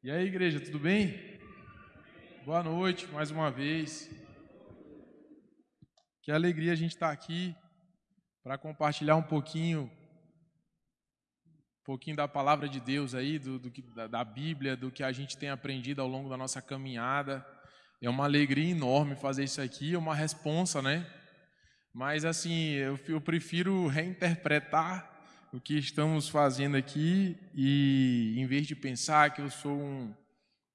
E aí, igreja, tudo bem? Boa noite, mais uma vez. Que alegria a gente estar aqui para compartilhar um pouquinho, um pouquinho da palavra de Deus aí, do, do da, da Bíblia, do que a gente tem aprendido ao longo da nossa caminhada. É uma alegria enorme fazer isso aqui, é uma responsa, né? Mas assim, eu, eu prefiro reinterpretar o que estamos fazendo aqui e, em vez de pensar que eu sou um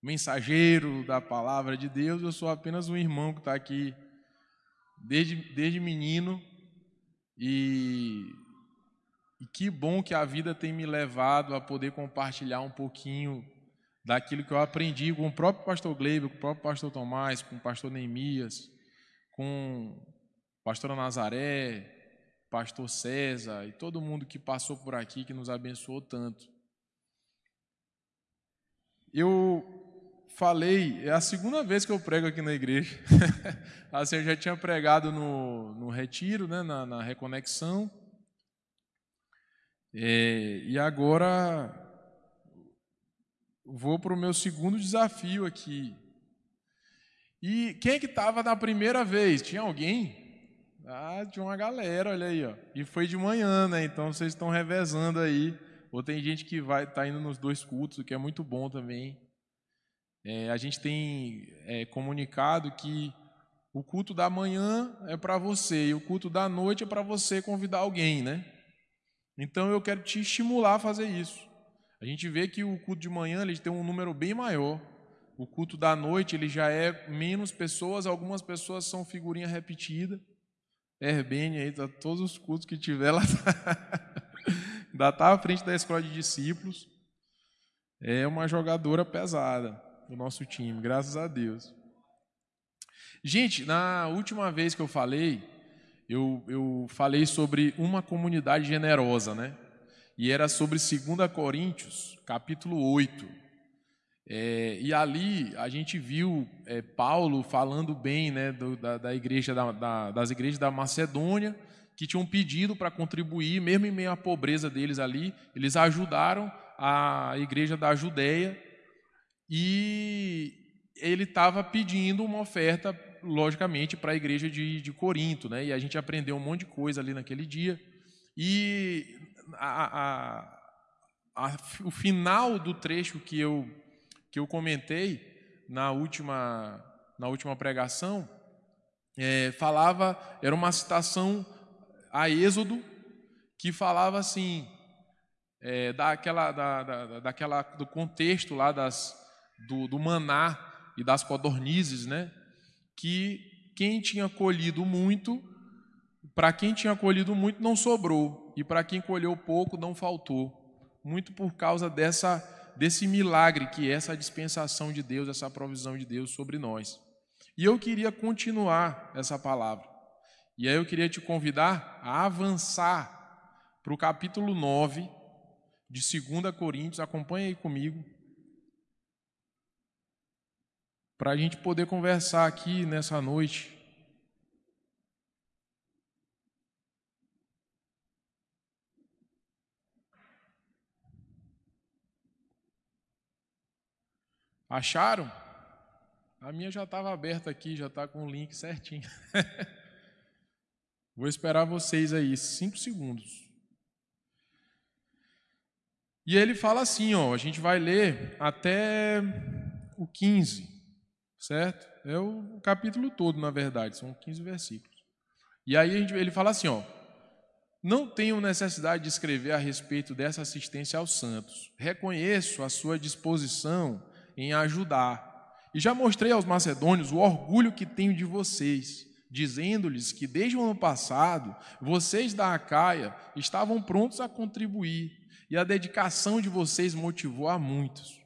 mensageiro da palavra de Deus, eu sou apenas um irmão que está aqui desde, desde menino. E, e que bom que a vida tem me levado a poder compartilhar um pouquinho daquilo que eu aprendi com o próprio pastor Gleiber, com o próprio pastor Tomás, com o pastor Neemias, com a pastora Nazaré, pastor César e todo mundo que passou por aqui, que nos abençoou tanto. Eu falei, é a segunda vez que eu prego aqui na igreja. assim, eu já tinha pregado no, no retiro, né, na, na reconexão. É, e agora vou para o meu segundo desafio aqui. E quem é que estava na primeira vez? Tinha alguém? Ah, de uma galera, olha aí, ó. E foi de manhã, né? Então vocês estão revezando aí. Ou tem gente que vai tá indo nos dois cultos, o que é muito bom também. É, a gente tem é, comunicado que o culto da manhã é para você e o culto da noite é para você convidar alguém, né? Então eu quero te estimular a fazer isso. A gente vê que o culto de manhã ele tem um número bem maior. O culto da noite ele já é menos pessoas, algumas pessoas são figurinha repetida. Herbene aí, tá, todos os cultos que tiver lá. Ainda está à frente da escola de discípulos. É uma jogadora pesada do nosso time, graças a Deus. Gente, na última vez que eu falei, eu, eu falei sobre uma comunidade generosa, né? E era sobre 2 Coríntios, capítulo 8. É, e ali a gente viu é, Paulo falando bem né, do, da, da, igreja da, da, das igrejas da Macedônia, que tinham pedido para contribuir, mesmo em meio à pobreza deles ali, eles ajudaram a igreja da Judéia e ele estava pedindo uma oferta, logicamente, para a igreja de, de Corinto. Né, e a gente aprendeu um monte de coisa ali naquele dia. E a, a, a, o final do trecho que eu que eu comentei na última, na última pregação, é, falava, era uma citação a Êxodo, que falava assim, é, daquela, da, da, daquela, do contexto lá das, do, do maná e das codornizes, né? que quem tinha colhido muito, para quem tinha colhido muito não sobrou, e para quem colheu pouco não faltou, muito por causa dessa desse milagre que é essa dispensação de Deus, essa provisão de Deus sobre nós. E eu queria continuar essa palavra. E aí eu queria te convidar a avançar para o capítulo 9 de 2 Coríntios. Acompanhe aí comigo. Para a gente poder conversar aqui nessa noite Acharam? A minha já estava aberta aqui, já está com o link certinho. Vou esperar vocês aí, cinco segundos. E ele fala assim, ó, a gente vai ler até o 15, certo? É o capítulo todo, na verdade, são 15 versículos. E aí ele fala assim, ó, não tenho necessidade de escrever a respeito dessa assistência aos santos. Reconheço a sua disposição em ajudar. E já mostrei aos macedônios o orgulho que tenho de vocês, dizendo-lhes que desde o ano passado vocês da Acaia estavam prontos a contribuir, e a dedicação de vocês motivou a muitos.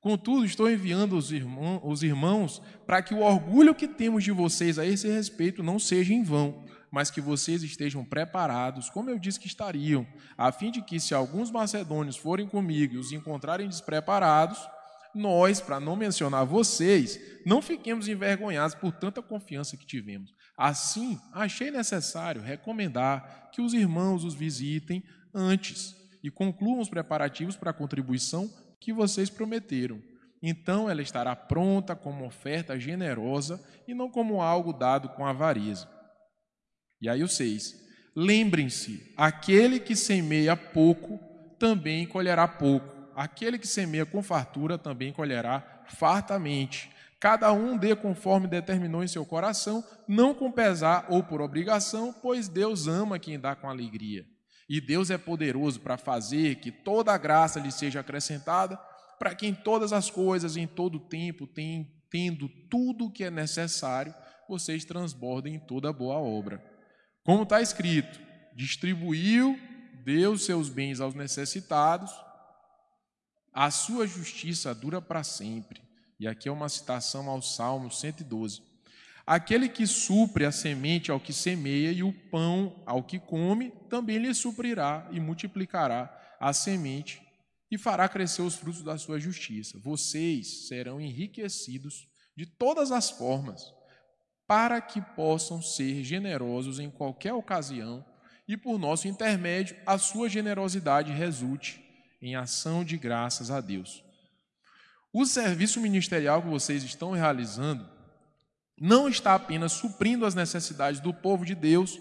Contudo, estou enviando os irmãos, os irmãos para que o orgulho que temos de vocês a esse respeito não seja em vão, mas que vocês estejam preparados, como eu disse que estariam, a fim de que, se alguns macedônios forem comigo e os encontrarem despreparados, nós, para não mencionar vocês, não fiquemos envergonhados por tanta confiança que tivemos. Assim, achei necessário recomendar que os irmãos os visitem antes e concluam os preparativos para a contribuição que vocês prometeram. então ela estará pronta como oferta generosa e não como algo dado com avareza. E aí o 6. Lembrem-se: aquele que semeia pouco também colherá pouco, aquele que semeia com fartura também colherá fartamente. Cada um dê conforme determinou em seu coração, não com pesar ou por obrigação, pois Deus ama quem dá com alegria. E Deus é poderoso para fazer que toda a graça lhe seja acrescentada, para que em todas as coisas, em todo o tempo, tendo tudo o que é necessário, vocês transbordem em toda boa obra. Como está escrito, distribuiu Deus seus bens aos necessitados, a sua justiça dura para sempre. E aqui é uma citação ao Salmo 112. Aquele que supre a semente ao que semeia e o pão ao que come, também lhe suprirá e multiplicará a semente e fará crescer os frutos da sua justiça. Vocês serão enriquecidos de todas as formas, para que possam ser generosos em qualquer ocasião e por nosso intermédio a sua generosidade resulte em ação de graças a Deus. O serviço ministerial que vocês estão realizando não está apenas suprindo as necessidades do povo de Deus,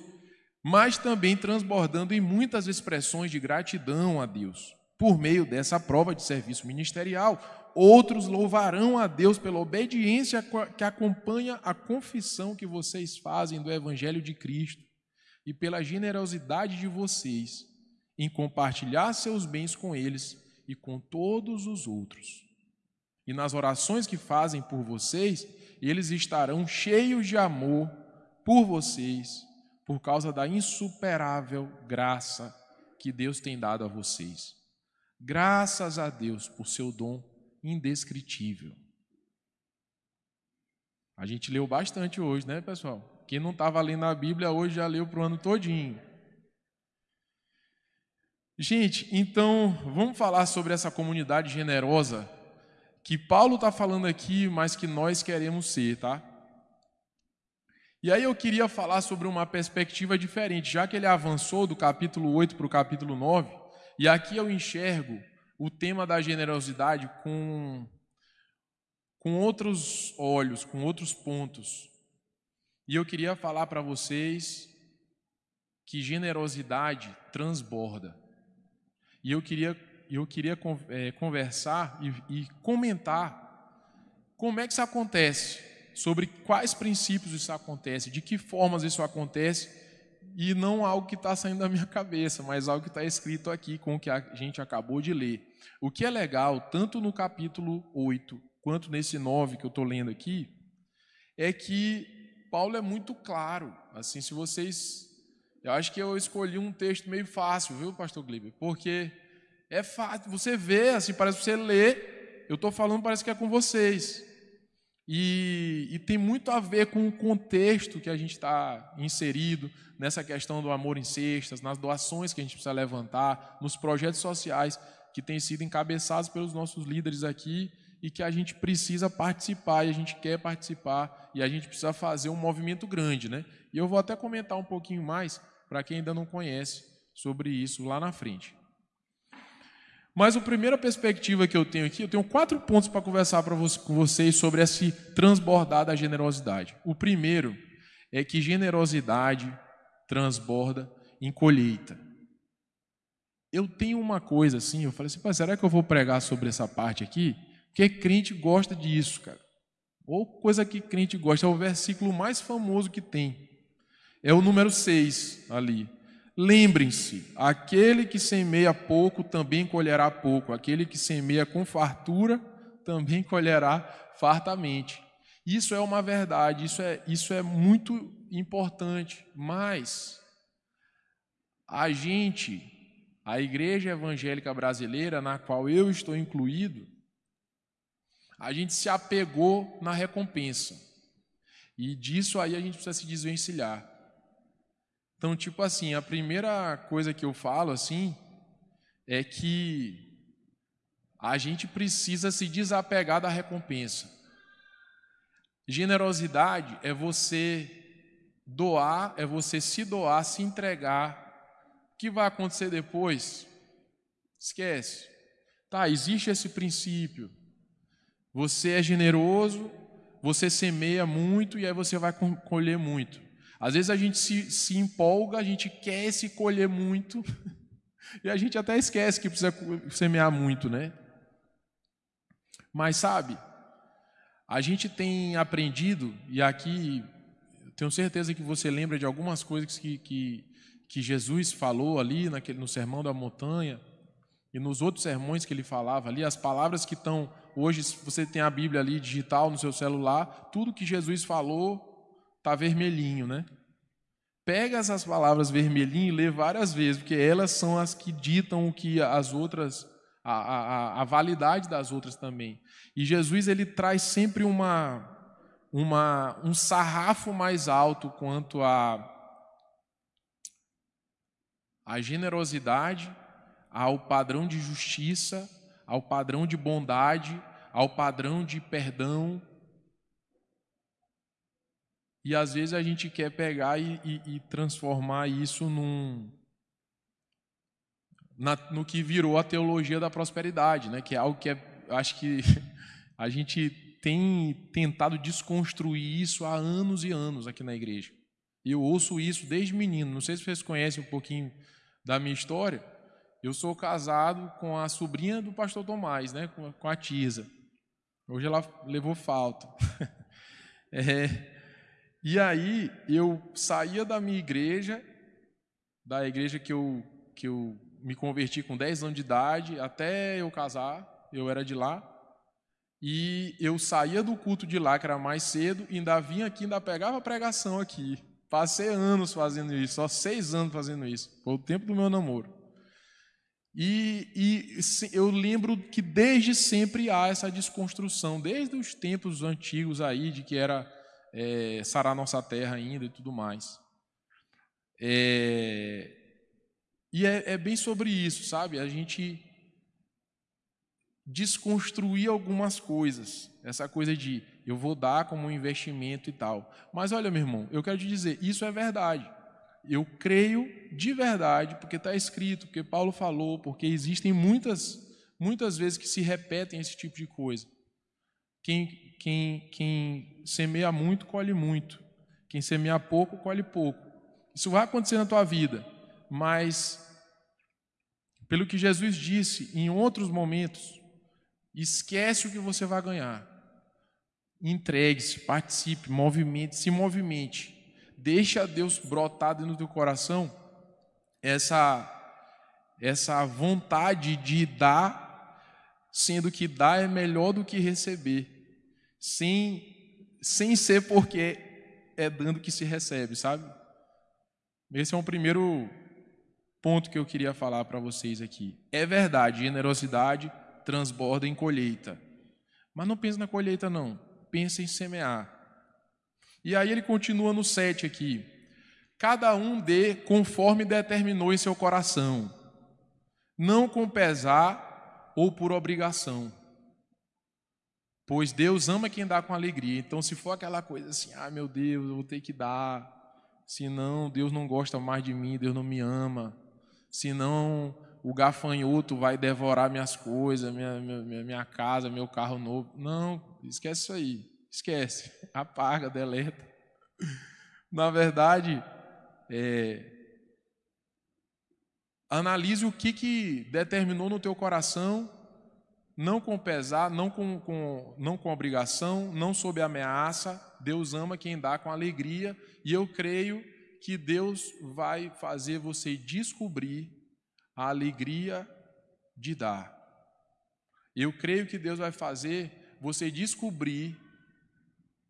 mas também transbordando em muitas expressões de gratidão a Deus. Por meio dessa prova de serviço ministerial, outros louvarão a Deus pela obediência que acompanha a confissão que vocês fazem do Evangelho de Cristo e pela generosidade de vocês em compartilhar seus bens com eles e com todos os outros. E nas orações que fazem por vocês, eles estarão cheios de amor por vocês, por causa da insuperável graça que Deus tem dado a vocês. Graças a Deus por seu dom indescritível. A gente leu bastante hoje, né, pessoal? Quem não estava lendo a Bíblia hoje já leu para o ano todinho. Gente, então vamos falar sobre essa comunidade generosa que Paulo está falando aqui, mas que nós queremos ser, tá? E aí eu queria falar sobre uma perspectiva diferente, já que ele avançou do capítulo 8 para o capítulo 9, e aqui eu enxergo o tema da generosidade com, com outros olhos, com outros pontos. E eu queria falar para vocês que generosidade transborda. E eu queria, eu queria é, conversar e, e comentar como é que isso acontece, sobre quais princípios isso acontece, de que formas isso acontece, e não algo que está saindo da minha cabeça, mas algo que está escrito aqui com o que a gente acabou de ler. O que é legal, tanto no capítulo 8 quanto nesse 9 que eu estou lendo aqui, é que Paulo é muito claro. Assim, se vocês eu acho que eu escolhi um texto meio fácil, viu, pastor Gliber? Porque é fácil, você vê, assim, parece que você lê, eu estou falando, parece que é com vocês. E, e, tem muito a ver com o contexto que a gente está inserido nessa questão do amor em cestas, nas doações que a gente precisa levantar, nos projetos sociais que têm sido encabeçados pelos nossos líderes aqui e que a gente precisa participar e a gente quer participar e a gente precisa fazer um movimento grande, né? E eu vou até comentar um pouquinho mais para quem ainda não conhece sobre isso lá na frente. Mas a primeira perspectiva que eu tenho aqui, eu tenho quatro pontos para conversar para com vocês sobre esse transbordar da generosidade. O primeiro é que generosidade transborda em colheita. Eu tenho uma coisa assim, eu falei assim, será que eu vou pregar sobre essa parte aqui? Porque crente gosta disso, cara. Ou coisa que crente gosta, é o versículo mais famoso que tem. É o número 6 ali. Lembrem-se: aquele que semeia pouco também colherá pouco, aquele que semeia com fartura também colherá fartamente. Isso é uma verdade, isso é, isso é muito importante, mas a gente, a igreja evangélica brasileira, na qual eu estou incluído, a gente se apegou na recompensa. E disso aí a gente precisa se desvencilhar. Então, tipo assim, a primeira coisa que eu falo assim é que a gente precisa se desapegar da recompensa. Generosidade é você doar, é você se doar, se entregar. O que vai acontecer depois? Esquece. Tá, existe esse princípio. Você é generoso, você semeia muito e aí você vai colher muito. Às vezes a gente se, se empolga, a gente quer se colher muito e a gente até esquece que precisa semear muito, né? Mas sabe, a gente tem aprendido, e aqui tenho certeza que você lembra de algumas coisas que, que, que Jesus falou ali naquele, no Sermão da Montanha e nos outros sermões que ele falava ali, as palavras que estão hoje, se você tem a Bíblia ali digital no seu celular, tudo que Jesus falou está vermelhinho, né? Pega essas palavras vermelhinho e lê várias vezes, porque elas são as que ditam o que as outras, a, a, a validade das outras também. E Jesus ele traz sempre uma, uma, um sarrafo mais alto quanto a a generosidade, ao padrão de justiça, ao padrão de bondade, ao padrão de perdão. E às vezes a gente quer pegar e, e, e transformar isso num, na, no que virou a teologia da prosperidade, né? que é algo que é, acho que a gente tem tentado desconstruir isso há anos e anos aqui na igreja. Eu ouço isso desde menino. Não sei se vocês conhecem um pouquinho da minha história. Eu sou casado com a sobrinha do pastor Tomás, né, com a Tisa. Hoje ela levou falta. é, e aí eu saía da minha igreja, da igreja que eu, que eu me converti com 10 anos de idade, até eu casar, eu era de lá. E eu saía do culto de lá, que era mais cedo, e ainda vinha aqui, ainda pegava pregação aqui. Passei anos fazendo isso, só seis anos fazendo isso. Foi o tempo do meu namoro. E, e, eu lembro que desde sempre há essa desconstrução, desde os tempos antigos aí, de que era é, sarar nossa terra ainda e tudo mais. É, e é, é bem sobre isso, sabe? A gente desconstruir algumas coisas. Essa coisa de eu vou dar como um investimento e tal. Mas olha, meu irmão, eu quero te dizer, isso é verdade. Eu creio de verdade, porque está escrito, porque Paulo falou, porque existem muitas, muitas vezes que se repetem esse tipo de coisa. Quem, quem, quem semeia muito, colhe muito. Quem semeia pouco, colhe pouco. Isso vai acontecer na tua vida, mas, pelo que Jesus disse em outros momentos, esquece o que você vai ganhar Entregue-se, participe, movimente, se movimente. Deixa Deus brotar dentro do teu coração essa essa vontade de dar, sendo que dar é melhor do que receber, sem sem ser porque é dando que se recebe, sabe? Esse é um primeiro ponto que eu queria falar para vocês aqui. É verdade, generosidade transborda em colheita. Mas não pense na colheita não pensa em semear. E aí ele continua no 7 aqui. Cada um dê conforme determinou em seu coração, não com pesar ou por obrigação. Pois Deus ama quem dá com alegria. Então, se for aquela coisa assim, ah, meu Deus, eu vou ter que dar, senão Deus não gosta mais de mim, Deus não me ama, senão o gafanhoto vai devorar minhas coisas, minha, minha, minha casa, meu carro novo. Não, esquece isso aí. Esquece. Apaga, deleta. Na verdade, é, analise o que, que determinou no teu coração, não com pesar, não com, com, não com obrigação, não sob ameaça. Deus ama quem dá com alegria, e eu creio que Deus vai fazer você descobrir a alegria de dar. Eu creio que Deus vai fazer você descobrir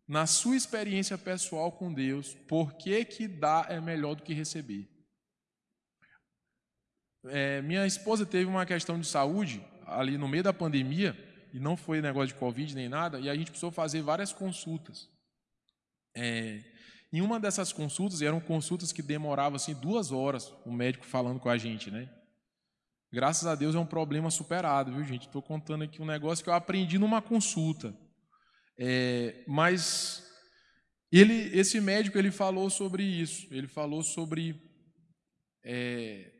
na sua experiência pessoal com Deus por que, que dar é melhor do que receber. É, minha esposa teve uma questão de saúde ali no meio da pandemia, e não foi negócio de Covid nem nada, e a gente precisou fazer várias consultas. É, em uma dessas consultas, eram consultas que demoravam assim duas horas, o médico falando com a gente, né? Graças a Deus é um problema superado, viu, gente? Estou contando aqui um negócio que eu aprendi numa consulta. É, mas ele, esse médico ele falou sobre isso. Ele falou sobre é,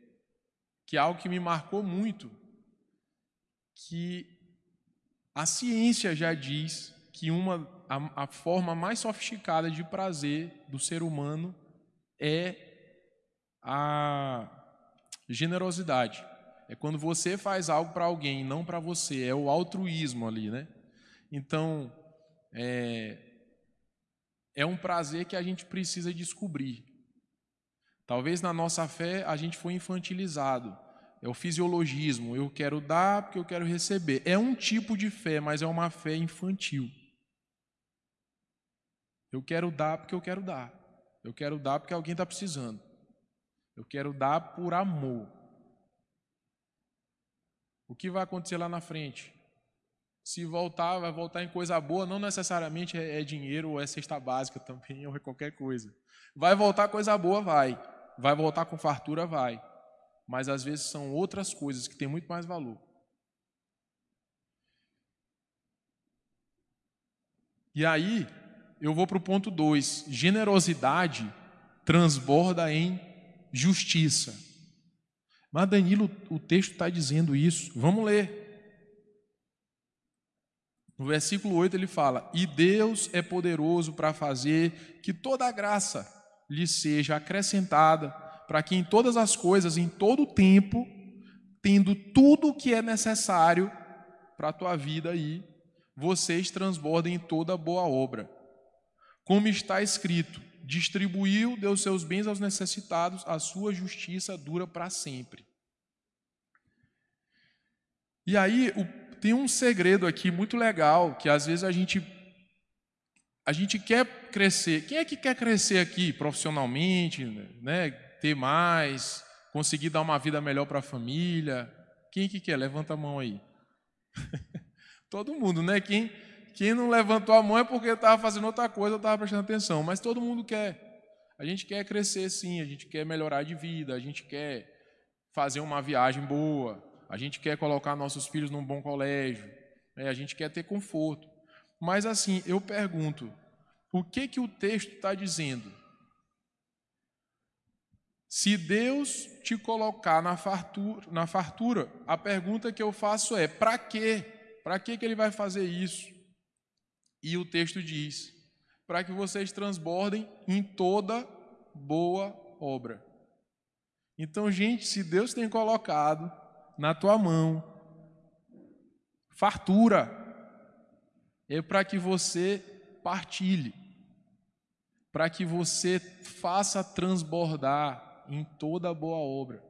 que algo que me marcou muito, que A ciência já diz que uma, a, a forma mais sofisticada de prazer do ser humano é a generosidade. É quando você faz algo para alguém, não para você. É o altruísmo ali, né? Então, é, é um prazer que a gente precisa descobrir. Talvez na nossa fé a gente foi infantilizado. É o fisiologismo. Eu quero dar porque eu quero receber. É um tipo de fé, mas é uma fé infantil. Eu quero dar porque eu quero dar. Eu quero dar porque alguém está precisando. Eu quero dar por amor. O que vai acontecer lá na frente? Se voltar, vai voltar em coisa boa, não necessariamente é, é dinheiro ou é cesta básica também, ou é qualquer coisa. Vai voltar coisa boa, vai. Vai voltar com fartura, vai. Mas às vezes são outras coisas que têm muito mais valor. E aí, eu vou para o ponto 2. Generosidade transborda em justiça. Mas Danilo, o texto está dizendo isso. Vamos ler. No versículo 8 ele fala: E Deus é poderoso para fazer que toda a graça lhe seja acrescentada, para que em todas as coisas, em todo o tempo, tendo tudo o que é necessário para a tua vida aí, vocês transbordem em toda boa obra. Como está escrito: distribuiu, deu seus bens aos necessitados, a sua justiça dura para sempre. E aí o, tem um segredo aqui muito legal que às vezes a gente a gente quer crescer. Quem é que quer crescer aqui profissionalmente, né? Ter mais, conseguir dar uma vida melhor para a família? Quem que quer? Levanta a mão aí. Todo mundo, né? Quem quem não levantou a mão é porque estava fazendo outra coisa, estava prestando atenção. Mas todo mundo quer. A gente quer crescer sim, a gente quer melhorar de vida, a gente quer fazer uma viagem boa, a gente quer colocar nossos filhos num bom colégio, né? a gente quer ter conforto. Mas assim, eu pergunto, o que que o texto está dizendo? Se Deus te colocar na fartura, na fartura, a pergunta que eu faço é: para quê? Para que ele vai fazer isso? E o texto diz: para que vocês transbordem em toda boa obra. Então, gente, se Deus tem colocado na tua mão. Fartura, é para que você partilhe, para que você faça transbordar em toda boa obra.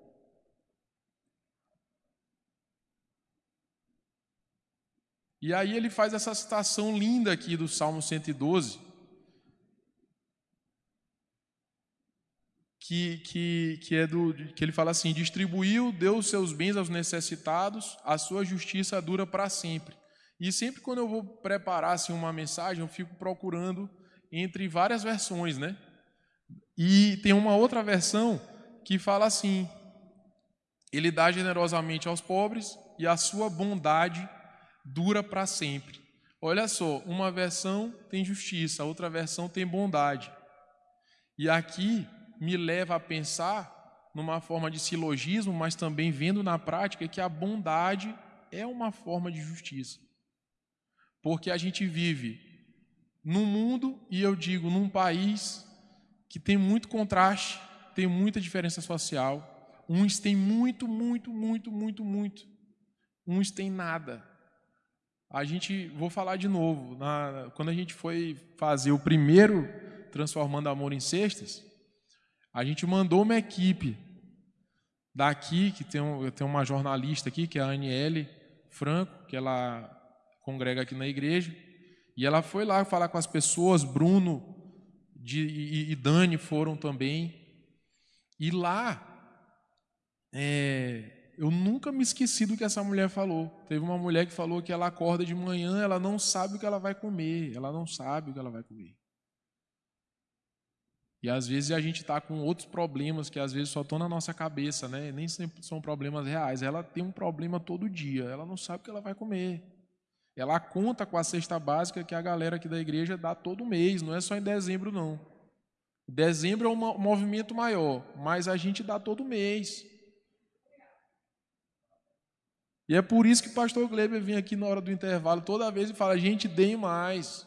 E aí ele faz essa citação linda aqui do Salmo 112, que, que, que, é do, que ele fala assim: distribuiu, deu os seus bens aos necessitados, a sua justiça dura para sempre. E sempre quando eu vou preparar assim, uma mensagem, eu fico procurando entre várias versões, né? E tem uma outra versão que fala assim: ele dá generosamente aos pobres e a sua bondade dura para sempre. Olha só, uma versão tem justiça, outra versão tem bondade. E aqui me leva a pensar numa forma de silogismo, mas também vendo na prática que a bondade é uma forma de justiça. Porque a gente vive num mundo, e eu digo num país, que tem muito contraste, tem muita diferença social. Uns têm muito, muito, muito, muito, muito. Uns têm nada. A gente, vou falar de novo, na, quando a gente foi fazer o primeiro Transformando Amor em Cestas, a gente mandou uma equipe daqui, que tem, um, tem uma jornalista aqui, que é a Aniele Franco, que ela congrega aqui na igreja, e ela foi lá falar com as pessoas, Bruno de, e, e Dani foram também, e lá é, eu nunca me esqueci do que essa mulher falou. Teve uma mulher que falou que ela acorda de manhã, ela não sabe o que ela vai comer, ela não sabe o que ela vai comer. E às vezes a gente está com outros problemas que às vezes só estão na nossa cabeça, né? Nem sempre são problemas reais. Ela tem um problema todo dia, ela não sabe o que ela vai comer. Ela conta com a cesta básica que a galera aqui da igreja dá todo mês, não é só em dezembro, não. Dezembro é um movimento maior, mas a gente dá todo mês. E é por isso que o pastor Gleber vem aqui na hora do intervalo toda vez e fala: gente, deem mais.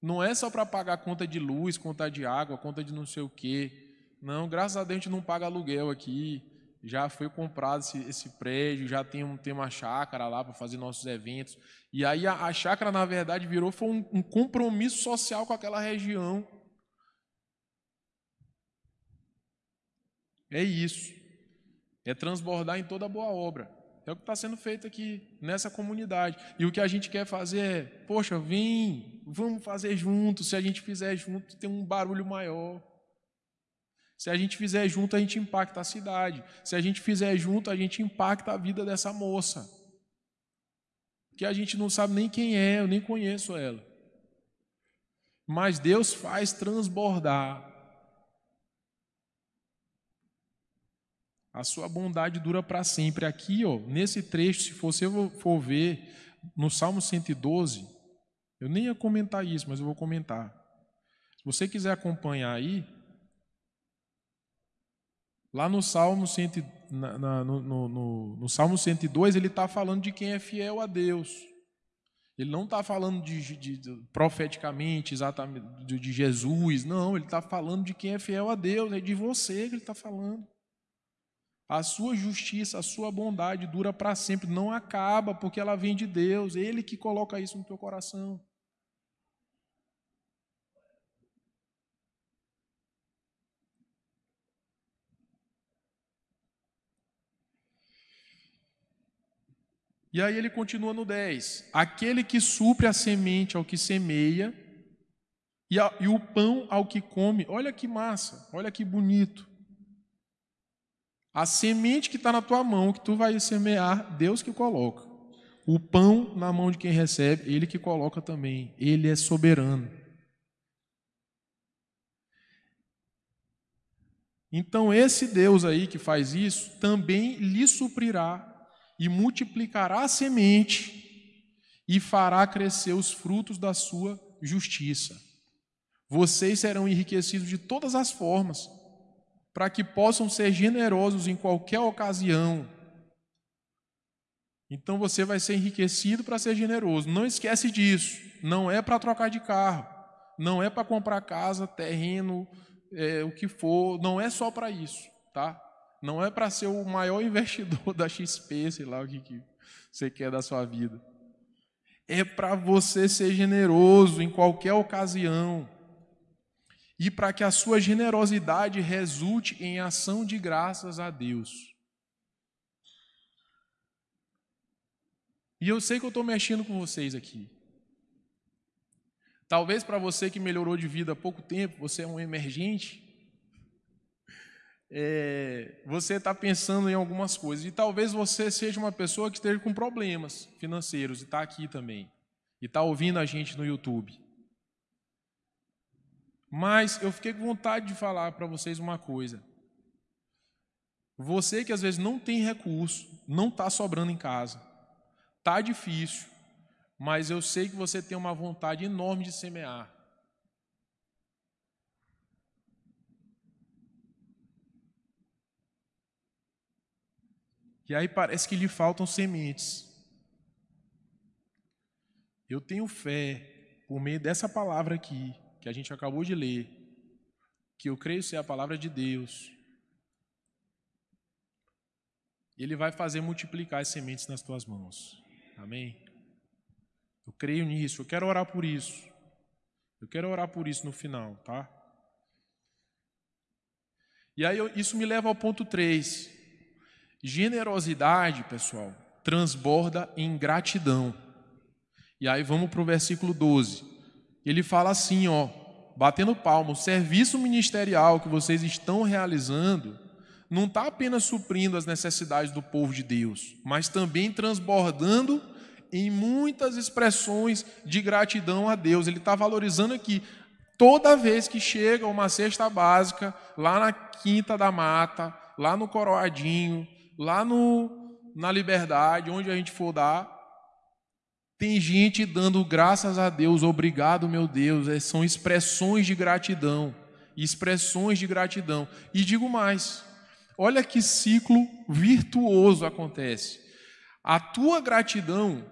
Não é só para pagar conta de luz, conta de água, conta de não sei o quê. Não, graças a Deus a gente não paga aluguel aqui. Já foi comprado esse, esse prédio, já tem, um, tem uma chácara lá para fazer nossos eventos. E aí a, a chácara, na verdade, virou foi um, um compromisso social com aquela região. É isso. É transbordar em toda boa obra. É o que está sendo feito aqui nessa comunidade. E o que a gente quer fazer é, poxa, vem, vamos fazer junto. Se a gente fizer junto, tem um barulho maior. Se a gente fizer junto, a gente impacta a cidade. Se a gente fizer junto, a gente impacta a vida dessa moça. Que a gente não sabe nem quem é, eu nem conheço ela. Mas Deus faz transbordar A sua bondade dura para sempre. Aqui, ó, nesse trecho, se você for ver no Salmo 112, eu nem ia comentar isso, mas eu vou comentar. Se você quiser acompanhar aí, lá no Salmo, 100, na, na, no, no, no, Salmo 102, ele está falando de quem é fiel a Deus. Ele não está falando de, de, de, profeticamente, exatamente, de, de Jesus, não, ele está falando de quem é fiel a Deus, é de você que ele está falando. A sua justiça, a sua bondade dura para sempre, não acaba, porque ela vem de Deus, Ele que coloca isso no teu coração. E aí ele continua no 10: Aquele que supre a semente ao que semeia, e, a, e o pão ao que come. Olha que massa, olha que bonito. A semente que está na tua mão, que tu vai semear, Deus que coloca. O pão na mão de quem recebe, Ele que coloca também. Ele é soberano. Então, esse Deus aí que faz isso, também lhe suprirá e multiplicará a semente e fará crescer os frutos da sua justiça. Vocês serão enriquecidos de todas as formas para que possam ser generosos em qualquer ocasião. Então você vai ser enriquecido para ser generoso. Não esquece disso. Não é para trocar de carro, não é para comprar casa, terreno, é, o que for. Não é só para isso, tá? Não é para ser o maior investidor da XP, sei lá o que, que você quer da sua vida. É para você ser generoso em qualquer ocasião e para que a sua generosidade resulte em ação de graças a Deus. E eu sei que eu estou mexendo com vocês aqui. Talvez para você que melhorou de vida há pouco tempo, você é um emergente, é, você está pensando em algumas coisas. E talvez você seja uma pessoa que esteja com problemas financeiros e está aqui também. E está ouvindo a gente no YouTube. Mas eu fiquei com vontade de falar para vocês uma coisa. Você que às vezes não tem recurso, não está sobrando em casa, está difícil, mas eu sei que você tem uma vontade enorme de semear. E aí parece que lhe faltam sementes. Eu tenho fé, por meio dessa palavra aqui, que a gente acabou de ler, que eu creio ser a palavra de Deus, Ele vai fazer multiplicar as sementes nas tuas mãos. Amém? Eu creio nisso, eu quero orar por isso. Eu quero orar por isso no final, tá? E aí isso me leva ao ponto 3. Generosidade, pessoal, transborda em gratidão. E aí vamos para o versículo 12 ele fala assim, ó, batendo palmo, o serviço ministerial que vocês estão realizando não está apenas suprindo as necessidades do povo de Deus, mas também transbordando em muitas expressões de gratidão a Deus. Ele está valorizando aqui. Toda vez que chega uma cesta básica, lá na Quinta da Mata, lá no Coroadinho, lá no, na Liberdade, onde a gente for dar, tem gente dando graças a Deus, obrigado, meu Deus, é, são expressões de gratidão, expressões de gratidão. E digo mais, olha que ciclo virtuoso acontece. A tua gratidão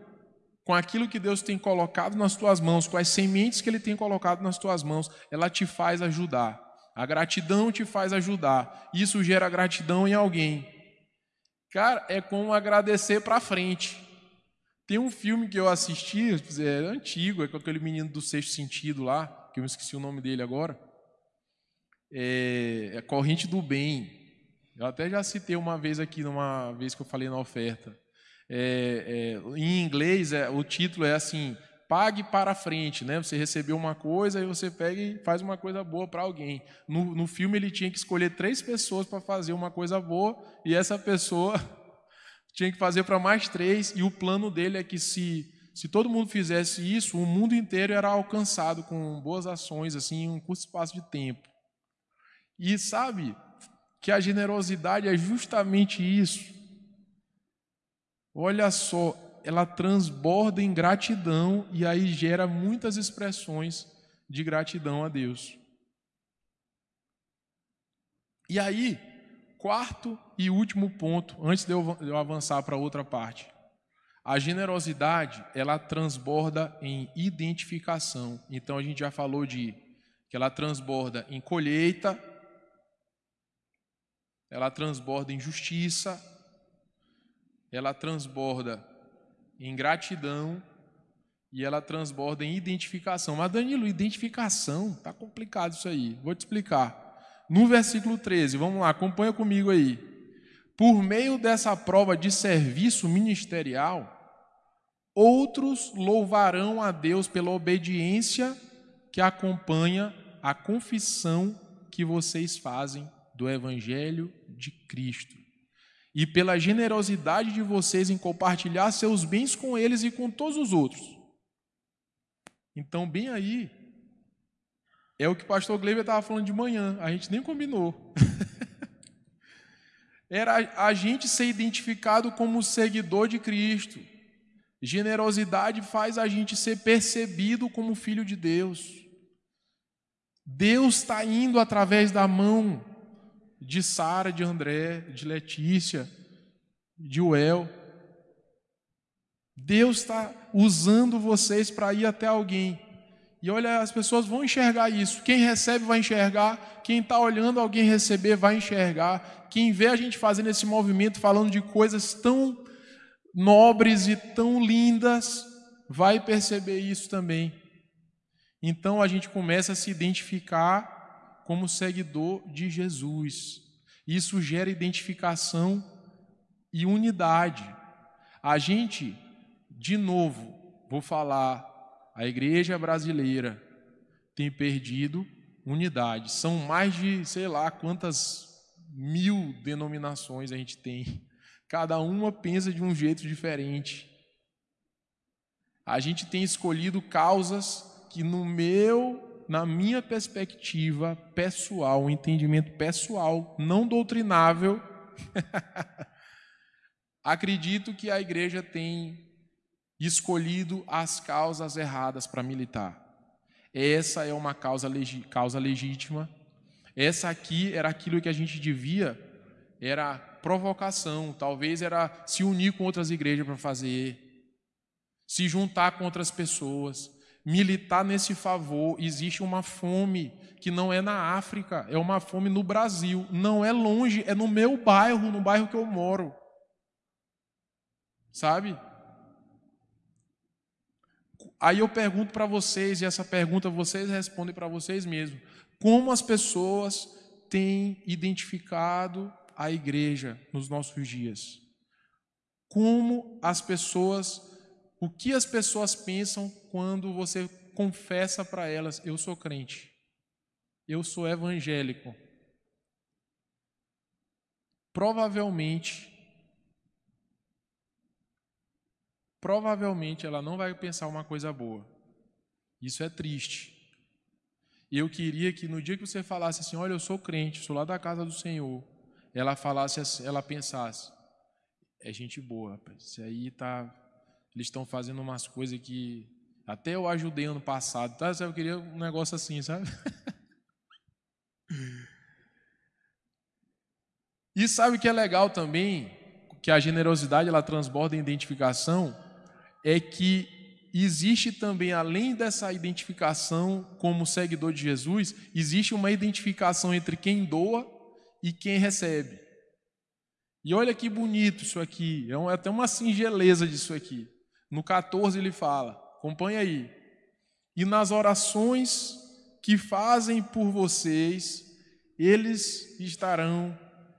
com aquilo que Deus tem colocado nas tuas mãos, com as sementes que Ele tem colocado nas tuas mãos, ela te faz ajudar. A gratidão te faz ajudar. Isso gera gratidão em alguém. Cara, é como agradecer para frente. Tem um filme que eu assisti, é antigo, é com aquele menino do sexto sentido lá, que eu esqueci o nome dele agora. É, é Corrente do Bem. Eu até já citei uma vez aqui, numa vez que eu falei na oferta. É, é, em inglês, é, o título é assim: pague para frente, né? Você recebeu uma coisa e você pega e faz uma coisa boa para alguém. No, no filme ele tinha que escolher três pessoas para fazer uma coisa boa e essa pessoa tinha que fazer para mais três e o plano dele é que se se todo mundo fizesse isso, o mundo inteiro era alcançado com boas ações assim em um curto espaço de tempo. E sabe que a generosidade é justamente isso. Olha só, ela transborda em gratidão e aí gera muitas expressões de gratidão a Deus. E aí, quarto e último ponto, antes de eu avançar para outra parte. A generosidade, ela transborda em identificação. Então a gente já falou de que ela transborda em colheita, ela transborda em justiça, ela transborda em gratidão e ela transborda em identificação. Mas Danilo, identificação, tá complicado isso aí. Vou te explicar. No versículo 13, vamos lá, acompanha comigo aí. Por meio dessa prova de serviço ministerial, outros louvarão a Deus pela obediência que acompanha a confissão que vocês fazem do evangelho de Cristo e pela generosidade de vocês em compartilhar seus bens com eles e com todos os outros. Então, bem aí, é o que o pastor Gleiber estava falando de manhã, a gente nem combinou. Era a gente ser identificado como seguidor de Cristo. Generosidade faz a gente ser percebido como filho de Deus. Deus está indo através da mão de Sara, de André, de Letícia, de Uel. Deus está usando vocês para ir até alguém. E olha, as pessoas vão enxergar isso. Quem recebe vai enxergar. Quem está olhando alguém receber vai enxergar. Quem vê a gente fazendo esse movimento, falando de coisas tão nobres e tão lindas, vai perceber isso também. Então a gente começa a se identificar como seguidor de Jesus. Isso gera identificação e unidade. A gente, de novo, vou falar, a igreja brasileira tem perdido unidade. São mais de, sei lá, quantas mil denominações a gente tem. Cada uma pensa de um jeito diferente. A gente tem escolhido causas que, no meu na minha perspectiva pessoal, um entendimento pessoal, não doutrinável, acredito que a igreja tem escolhido as causas erradas para militar. Essa é uma causa, legi causa legítima. Essa aqui era aquilo que a gente devia, era provocação, talvez era se unir com outras igrejas para fazer, se juntar com outras pessoas militar nesse favor. Existe uma fome que não é na África, é uma fome no Brasil. Não é longe, é no meu bairro, no bairro que eu moro. Sabe? Aí eu pergunto para vocês, e essa pergunta vocês respondem para vocês mesmos: como as pessoas têm identificado a igreja nos nossos dias? Como as pessoas o que as pessoas pensam quando você confessa para elas: Eu sou crente, eu sou evangélico. Provavelmente, provavelmente ela não vai pensar uma coisa boa. Isso é triste. Eu queria que no dia que você falasse assim: Olha, eu sou crente, sou lá da casa do Senhor, ela falasse, ela pensasse: É gente boa, rapaz. Isso aí está eles estão fazendo umas coisas que até eu ajudei ano passado, tá? Eu queria um negócio assim, sabe? E sabe o que é legal também? que a generosidade ela transborda em identificação é que existe também, além dessa identificação como seguidor de Jesus, existe uma identificação entre quem doa e quem recebe. E olha que bonito isso aqui, é até uma singeleza disso aqui. No 14 ele fala, acompanha aí. E nas orações que fazem por vocês, eles estarão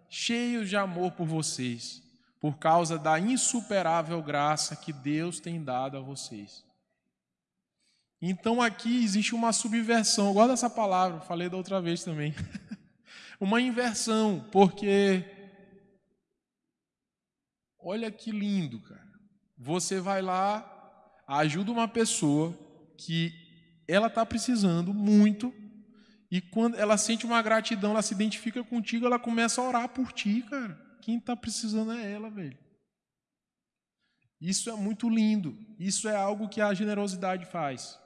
cheios de amor por vocês, por causa da insuperável graça que Deus tem dado a vocês. Então aqui existe uma subversão. Eu gosto dessa palavra, falei da outra vez também. uma inversão, porque olha que lindo, cara. Você vai lá, ajuda uma pessoa que ela está precisando muito, e quando ela sente uma gratidão, ela se identifica contigo, ela começa a orar por ti, cara. Quem está precisando é ela, velho. Isso é muito lindo. Isso é algo que a generosidade faz.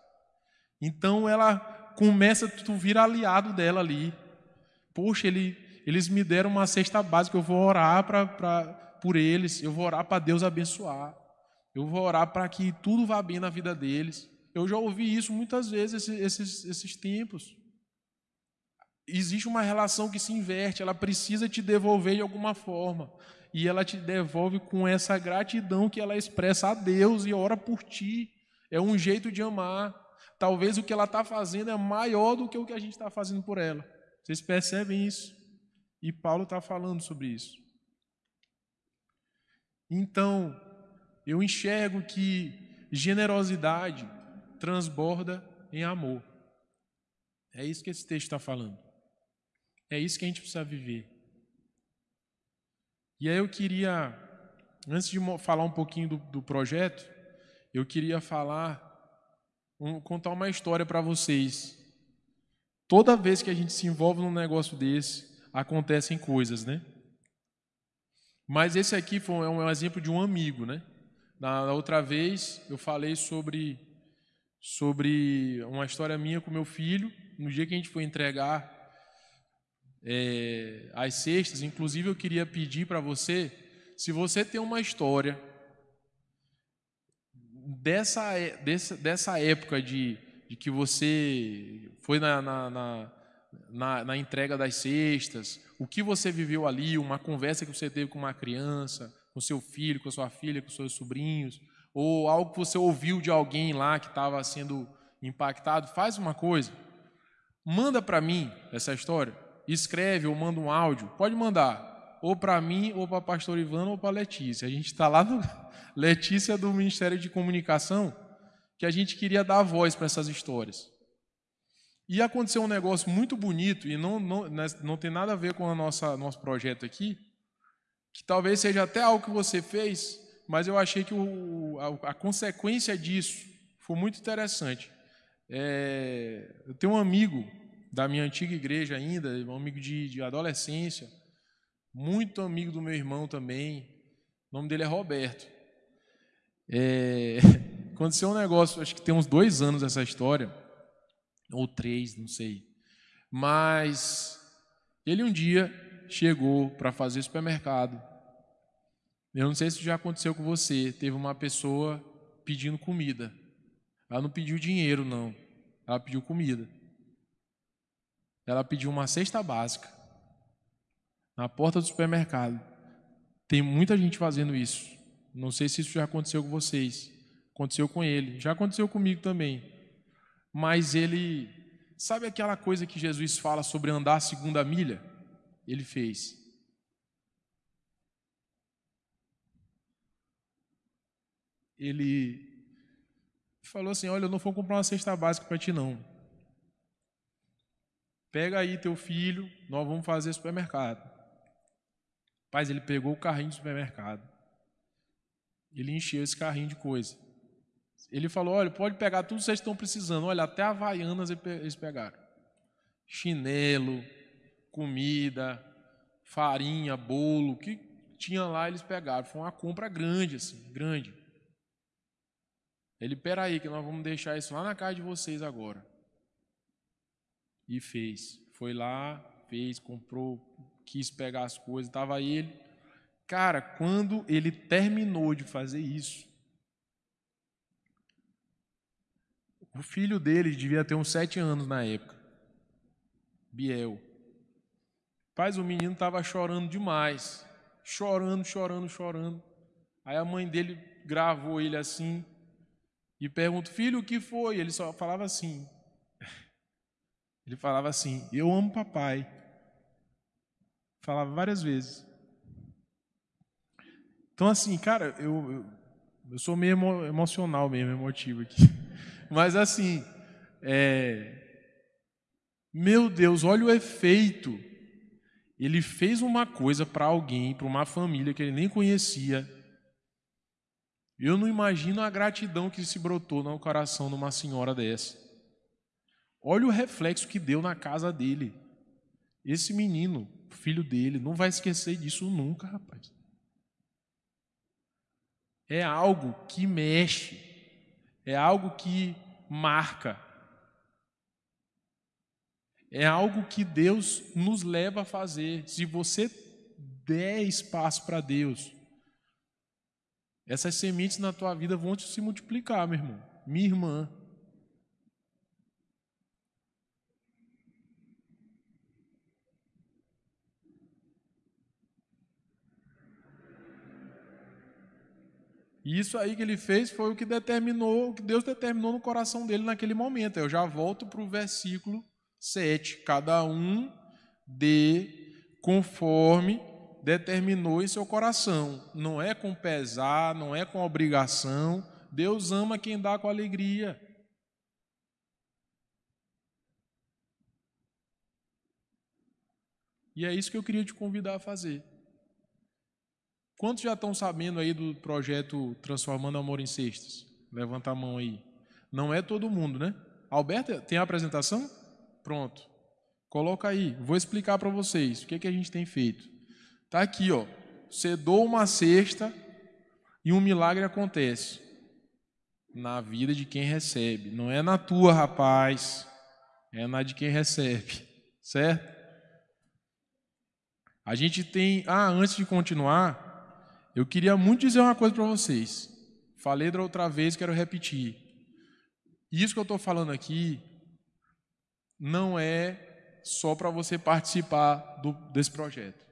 Então ela começa, tu vira aliado dela ali. Poxa, ele, eles me deram uma cesta básica, eu vou orar pra, pra, por eles, eu vou orar para Deus abençoar. Eu vou orar para que tudo vá bem na vida deles. Eu já ouvi isso muitas vezes, esses, esses, esses tempos. Existe uma relação que se inverte, ela precisa te devolver de alguma forma. E ela te devolve com essa gratidão que ela expressa a Deus e ora por ti. É um jeito de amar. Talvez o que ela está fazendo é maior do que o que a gente está fazendo por ela. Vocês percebem isso? E Paulo está falando sobre isso. Então, eu enxergo que generosidade transborda em amor. É isso que esse texto está falando. É isso que a gente precisa viver. E aí eu queria, antes de falar um pouquinho do, do projeto, eu queria falar, um, contar uma história para vocês. Toda vez que a gente se envolve num negócio desse, acontecem coisas, né? Mas esse aqui foi um, é exemplo de um amigo, né? Na outra vez eu falei sobre sobre uma história minha com meu filho, no dia que a gente foi entregar é, as cestas. Inclusive, eu queria pedir para você, se você tem uma história dessa, dessa, dessa época de, de que você foi na, na, na, na, na entrega das cestas, o que você viveu ali, uma conversa que você teve com uma criança, com seu filho, com sua filha, com seus sobrinhos, ou algo que você ouviu de alguém lá que estava sendo impactado, faz uma coisa. Manda para mim essa história. Escreve ou manda um áudio. Pode mandar. Ou para mim, ou para a pastor Ivana, ou para Letícia. A gente está lá no Letícia do Ministério de Comunicação, que a gente queria dar voz para essas histórias. E aconteceu um negócio muito bonito, e não, não, né, não tem nada a ver com o nosso projeto aqui, que talvez seja até algo que você fez, mas eu achei que o, a, a, consequência disso foi muito interessante. É, eu tenho um amigo da minha antiga igreja ainda, um amigo de, de adolescência, muito amigo do meu irmão também. O nome dele é Roberto. É, aconteceu um negócio, acho que tem uns dois anos essa história, ou três, não sei. Mas ele um dia chegou para fazer supermercado eu não sei se já aconteceu com você. Teve uma pessoa pedindo comida. Ela não pediu dinheiro, não. Ela pediu comida. Ela pediu uma cesta básica na porta do supermercado. Tem muita gente fazendo isso. Não sei se isso já aconteceu com vocês. Aconteceu com ele. Já aconteceu comigo também. Mas ele. Sabe aquela coisa que Jesus fala sobre andar a segunda milha? Ele fez. ele falou assim: Olha, eu não vou comprar uma cesta básica para ti, não. Pega aí teu filho, nós vamos fazer supermercado. Paz, ele pegou o carrinho do supermercado. Ele encheu esse carrinho de coisa. Ele falou: Olha, pode pegar tudo que vocês estão precisando. Olha, até havaianas eles pegaram. Chinelo, comida, farinha, bolo, o que tinha lá eles pegaram. Foi uma compra grande, assim, grande. Ele, peraí, que nós vamos deixar isso lá na casa de vocês agora. E fez. Foi lá, fez, comprou, quis pegar as coisas, estava ele. Cara, quando ele terminou de fazer isso, o filho dele devia ter uns sete anos na época, Biel. Paz, o menino estava chorando demais, chorando, chorando, chorando. Aí a mãe dele gravou ele assim e pergunta: Filho, o que foi? Ele só falava assim. Ele falava assim: Eu amo papai. Falava várias vezes. Então, assim, cara, eu, eu, eu sou meio emo, emocional mesmo, emotivo aqui. Mas, assim, é, meu Deus, olha o efeito. Ele fez uma coisa para alguém, para uma família que ele nem conhecia. Eu não imagino a gratidão que se brotou no coração de uma senhora dessa. Olha o reflexo que deu na casa dele. Esse menino, filho dele, não vai esquecer disso nunca, rapaz é algo que mexe, é algo que marca, é algo que Deus nos leva a fazer. Se você der espaço para Deus, essas sementes na tua vida vão se multiplicar, meu irmão, minha irmã. E isso aí que ele fez foi o que determinou, o que Deus determinou no coração dele naquele momento. Eu já volto para o versículo 7. Cada um dê conforme determinou em seu coração. Não é com pesar, não é com obrigação. Deus ama quem dá com alegria. E é isso que eu queria te convidar a fazer. Quantos já estão sabendo aí do projeto Transformando Amor em Cestas? Levanta a mão aí. Não é todo mundo, né? Alberto, tem a apresentação? Pronto. Coloca aí. Vou explicar para vocês o que, que a gente tem feito. Tá aqui, ó. Você doa uma cesta e um milagre acontece na vida de quem recebe. Não é na tua, rapaz. É na de quem recebe. Certo? A gente tem. Ah, antes de continuar, eu queria muito dizer uma coisa para vocês. Falei da outra vez, quero repetir. Isso que eu estou falando aqui não é só para você participar do, desse projeto.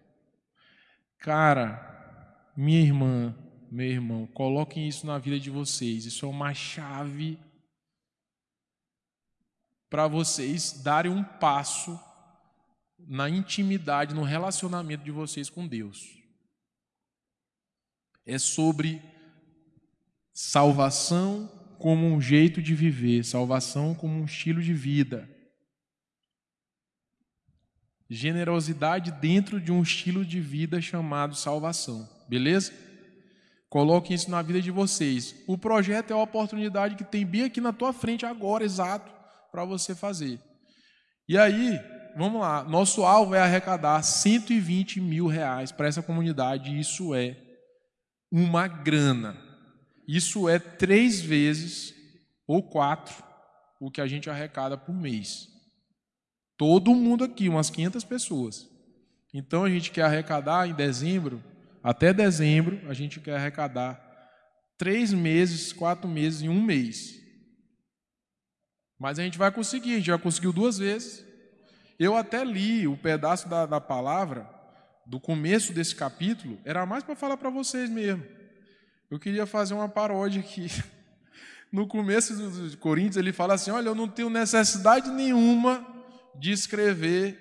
Cara, minha irmã, meu irmão, coloquem isso na vida de vocês. Isso é uma chave para vocês darem um passo na intimidade, no relacionamento de vocês com Deus é sobre salvação como um jeito de viver, salvação como um estilo de vida. Generosidade dentro de um estilo de vida chamado salvação. Beleza? Coloquem isso na vida de vocês. O projeto é a oportunidade que tem bem aqui na tua frente agora, exato, para você fazer. E aí, vamos lá. Nosso alvo é arrecadar 120 mil reais para essa comunidade. Isso é uma grana. Isso é três vezes ou quatro o que a gente arrecada por mês. Todo mundo aqui, umas 500 pessoas. Então a gente quer arrecadar em dezembro, até dezembro, a gente quer arrecadar três meses, quatro meses em um mês. Mas a gente vai conseguir, a gente já conseguiu duas vezes. Eu até li o pedaço da, da palavra do começo desse capítulo era mais para falar para vocês mesmo. Eu queria fazer uma paródia aqui. No começo de Coríntios, ele fala assim: Olha, eu não tenho necessidade nenhuma de escrever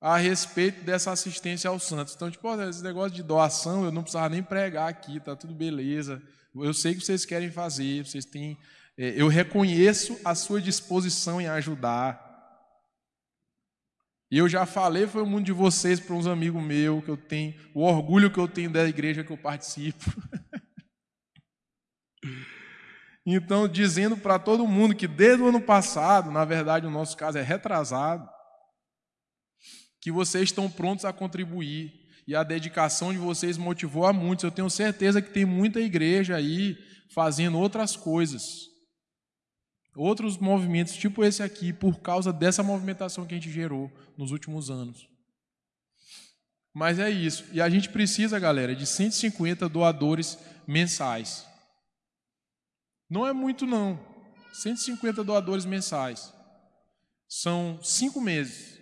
a respeito dessa assistência aos santos. Então, tipo, esse negócio de doação, eu não precisava nem pregar aqui, tá tudo beleza. Eu sei que vocês querem fazer, vocês têm. É, eu reconheço a sua disposição em ajudar. E eu já falei, foi o mundo de vocês para uns amigos meus, que eu tenho, o orgulho que eu tenho da igreja que eu participo. então, dizendo para todo mundo que desde o ano passado, na verdade, o nosso caso é retrasado, que vocês estão prontos a contribuir. E a dedicação de vocês motivou a muitos. Eu tenho certeza que tem muita igreja aí fazendo outras coisas outros movimentos, tipo esse aqui, por causa dessa movimentação que a gente gerou nos últimos anos. Mas é isso. E a gente precisa, galera, de 150 doadores mensais. Não é muito, não. 150 doadores mensais. São cinco meses.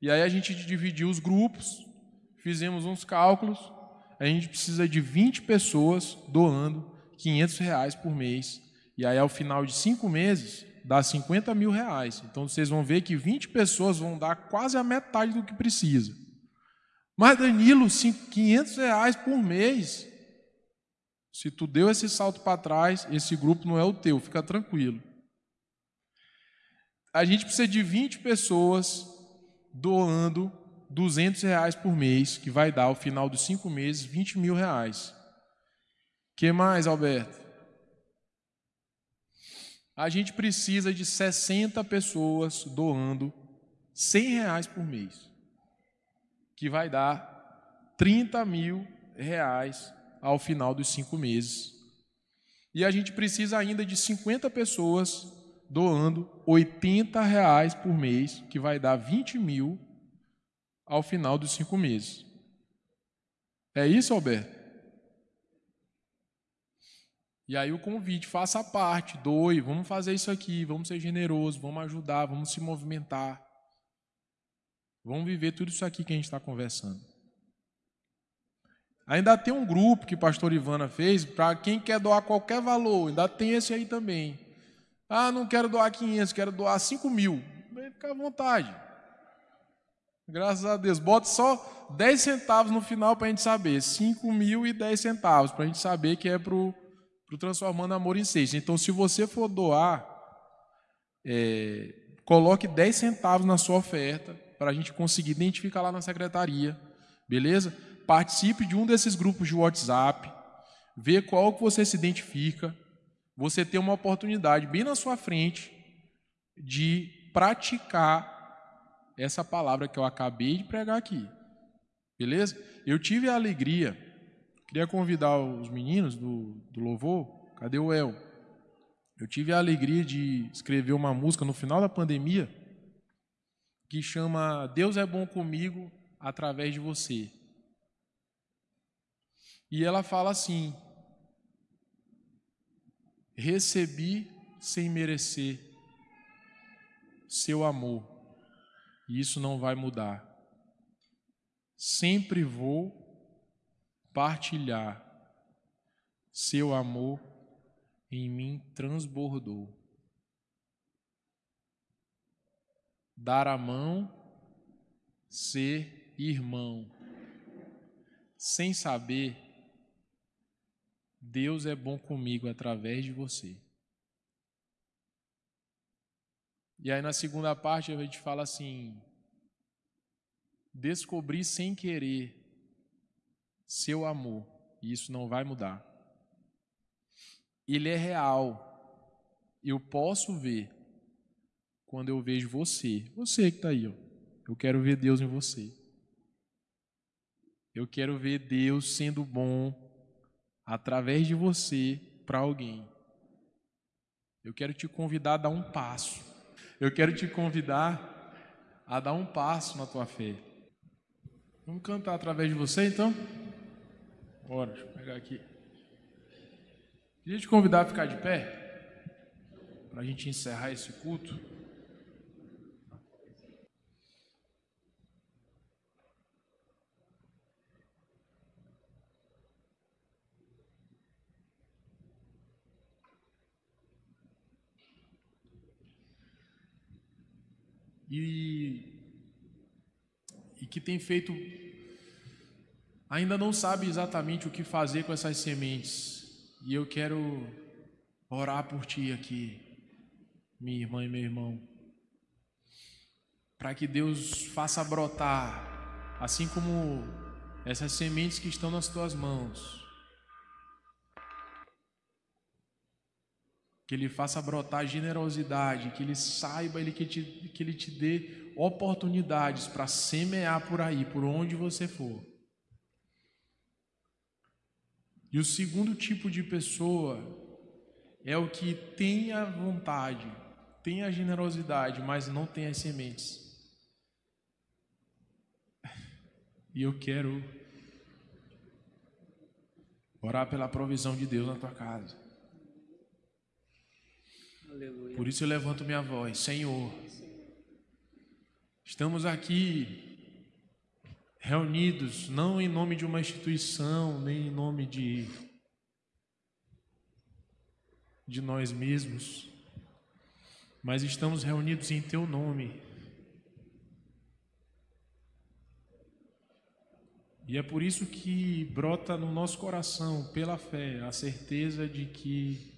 E aí a gente dividiu os grupos, fizemos uns cálculos. A gente precisa de 20 pessoas doando 500 reais por mês. E aí, ao final de cinco meses, dá 50 mil reais. Então, vocês vão ver que 20 pessoas vão dar quase a metade do que precisa. Mas, Danilo, 500 reais por mês. Se tu deu esse salto para trás, esse grupo não é o teu, fica tranquilo. A gente precisa de 20 pessoas doando 200 reais por mês, que vai dar, ao final dos cinco meses, 20 mil reais. que mais, Alberto? A gente precisa de 60 pessoas doando 100 reais por mês, que vai dar 30 mil reais ao final dos cinco meses. E a gente precisa ainda de 50 pessoas doando 80 reais por mês, que vai dar 20 mil ao final dos cinco meses. É isso, Alberto? E aí o convite, faça parte, doe, vamos fazer isso aqui, vamos ser generosos, vamos ajudar, vamos se movimentar. Vamos viver tudo isso aqui que a gente está conversando. Ainda tem um grupo que o pastor Ivana fez para quem quer doar qualquer valor, ainda tem esse aí também. Ah, não quero doar 500, quero doar 5 mil. Fica à vontade. Graças a Deus. Bota só 10 centavos no final para a gente saber. 5 mil e 10 centavos, para a gente saber que é para o Transformando Amor em Seis. Então, se você for doar, é, coloque 10 centavos na sua oferta para a gente conseguir identificar lá na secretaria. Beleza? Participe de um desses grupos de WhatsApp. Vê qual que você se identifica. Você tem uma oportunidade bem na sua frente de praticar essa palavra que eu acabei de pregar aqui. Beleza? Eu tive a alegria, queria convidar os meninos do, do louvor, cadê o El? Eu tive a alegria de escrever uma música no final da pandemia que chama Deus é bom comigo através de você. E ela fala assim: Recebi sem merecer seu amor e isso não vai mudar. Sempre vou partilhar. Seu amor em mim transbordou. Dar a mão, ser irmão. Sem saber, Deus é bom comigo através de você. E aí na segunda parte a gente fala assim: descobrir sem querer seu amor, e isso não vai mudar. Ele é real. Eu posso ver quando eu vejo você, você que está aí, ó. Eu quero ver Deus em você. Eu quero ver Deus sendo bom através de você para alguém. Eu quero te convidar a dar um passo eu quero te convidar a dar um passo na tua fé. Vamos cantar através de você então? Bora, deixa eu pegar aqui. Queria te convidar a ficar de pé, para a gente encerrar esse culto. e, e que tem feito, ainda não sabe exatamente o que fazer com essas sementes. E eu quero orar por ti aqui, minha irmã e meu irmão, para que Deus faça brotar, assim como essas sementes que estão nas tuas mãos que Ele faça brotar generosidade, que Ele saiba ele, que, te, que Ele te dê oportunidades para semear por aí, por onde você for. E o segundo tipo de pessoa é o que tem a vontade, tem a generosidade, mas não tem as sementes. E eu quero orar pela provisão de Deus na tua casa. Aleluia. Por isso eu levanto minha voz, Senhor. Estamos aqui reunidos não em nome de uma instituição, nem em nome de de nós mesmos, mas estamos reunidos em teu nome. E é por isso que brota no nosso coração, pela fé, a certeza de que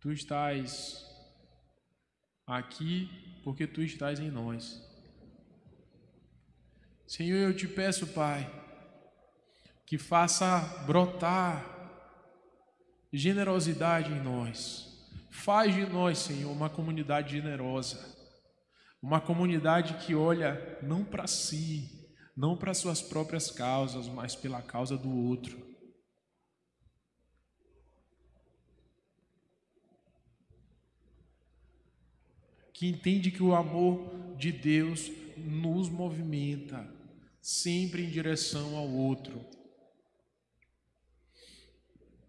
tu estás aqui porque tu estás em nós. Senhor, eu te peço, Pai, que faça brotar generosidade em nós. Faz de nós, Senhor, uma comunidade generosa, uma comunidade que olha não para si, não para suas próprias causas, mas pela causa do outro. Que entende que o amor de Deus nos movimenta sempre em direção ao outro.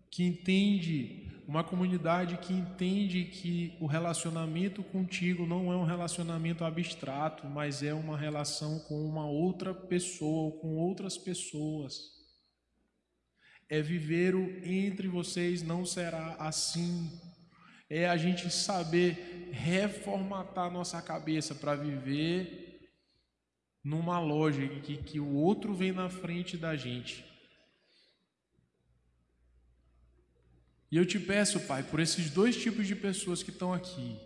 Que entende uma comunidade que entende que o relacionamento contigo não é um relacionamento abstrato, mas é uma relação com uma outra pessoa ou com outras pessoas. É viver o entre vocês não será assim. É a gente saber reformatar nossa cabeça para viver numa lógica que, que o outro vem na frente da gente E eu te peço, Pai, por esses dois tipos de pessoas que estão aqui.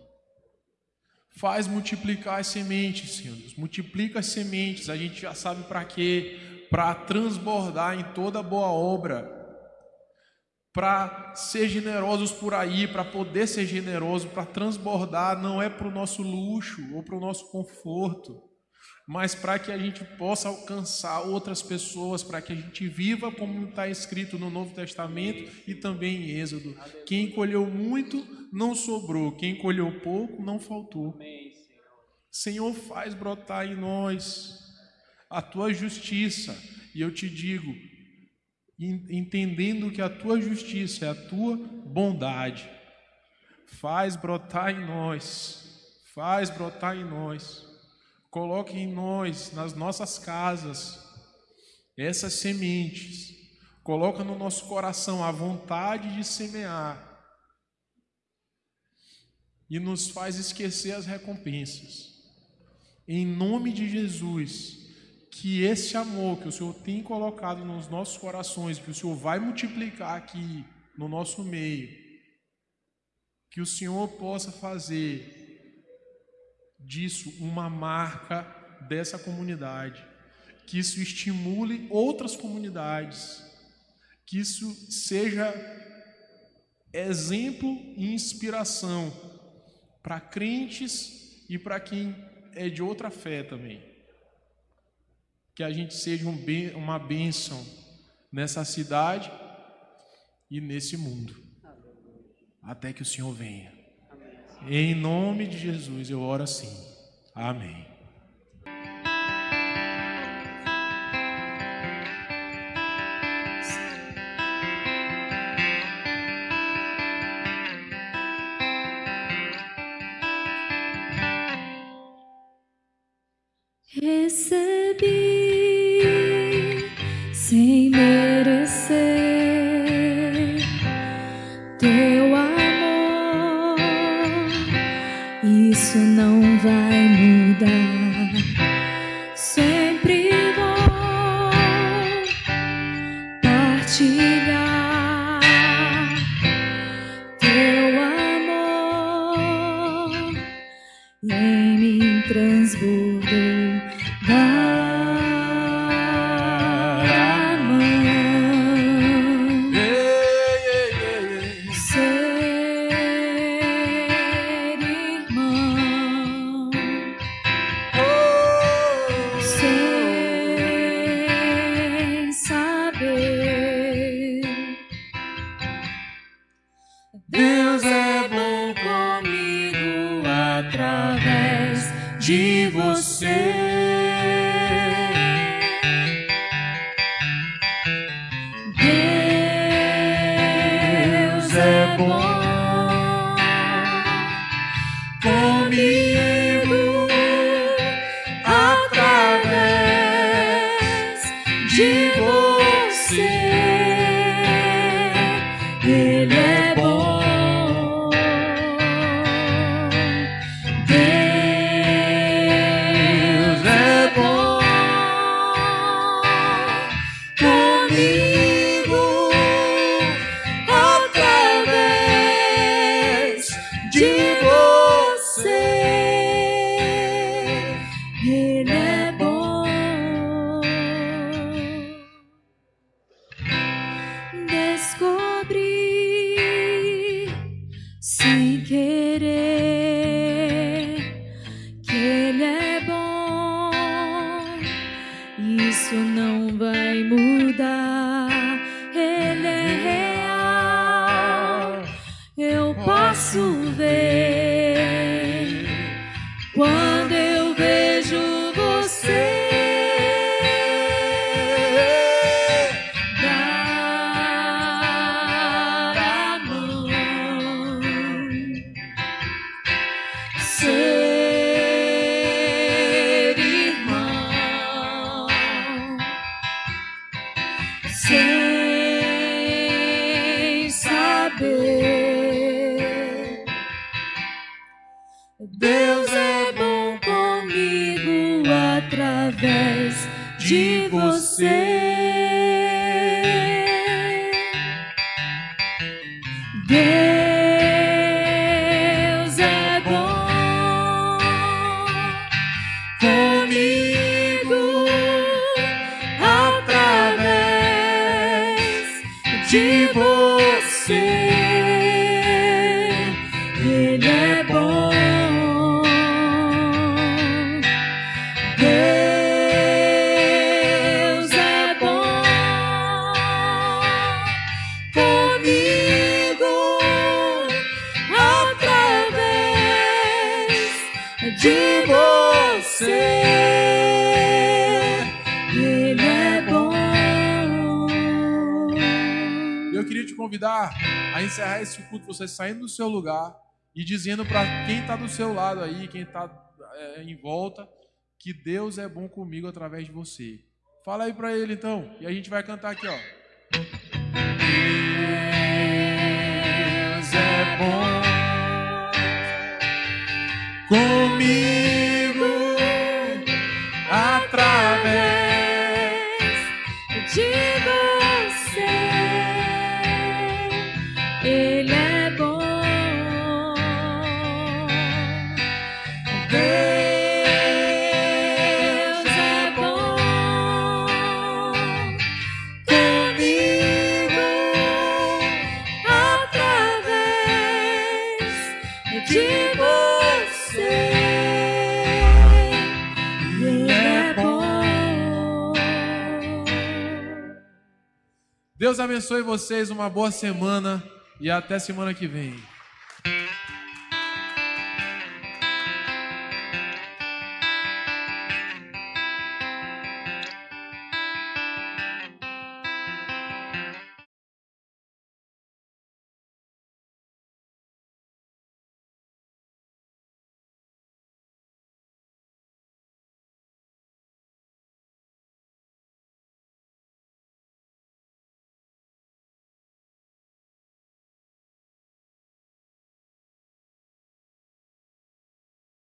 Faz multiplicar as sementes, Senhor. Multiplica as sementes, a gente já sabe para quê? Para transbordar em toda boa obra. Para ser generosos por aí, para poder ser generoso, para transbordar, não é para o nosso luxo ou para o nosso conforto mas para que a gente possa alcançar outras pessoas, para que a gente viva como está escrito no Novo Testamento e também em Êxodo. Quem colheu muito, não sobrou, quem colheu pouco, não faltou. Senhor, faz brotar em nós a tua justiça, e eu te digo, entendendo que a tua justiça é a tua bondade, faz brotar em nós, faz brotar em nós Coloque em nós, nas nossas casas, essas sementes. Coloca no nosso coração a vontade de semear. E nos faz esquecer as recompensas. Em nome de Jesus, que esse amor que o Senhor tem colocado nos nossos corações, que o Senhor vai multiplicar aqui no nosso meio, que o Senhor possa fazer disso uma marca dessa comunidade, que isso estimule outras comunidades, que isso seja exemplo e inspiração para crentes e para quem é de outra fé também. Que a gente seja um uma bênção nessa cidade e nesse mundo, até que o Senhor venha. Em nome de Jesus eu oro assim. Amém. Isso não vai mudar. Convidar a encerrar esse culto, você saindo do seu lugar e dizendo para quem está do seu lado aí, quem está em volta, que Deus é bom comigo através de você. Fala aí para ele então, e a gente vai cantar aqui, ó. Deus é bom Comigo Deus abençoe vocês, uma boa semana e até semana que vem.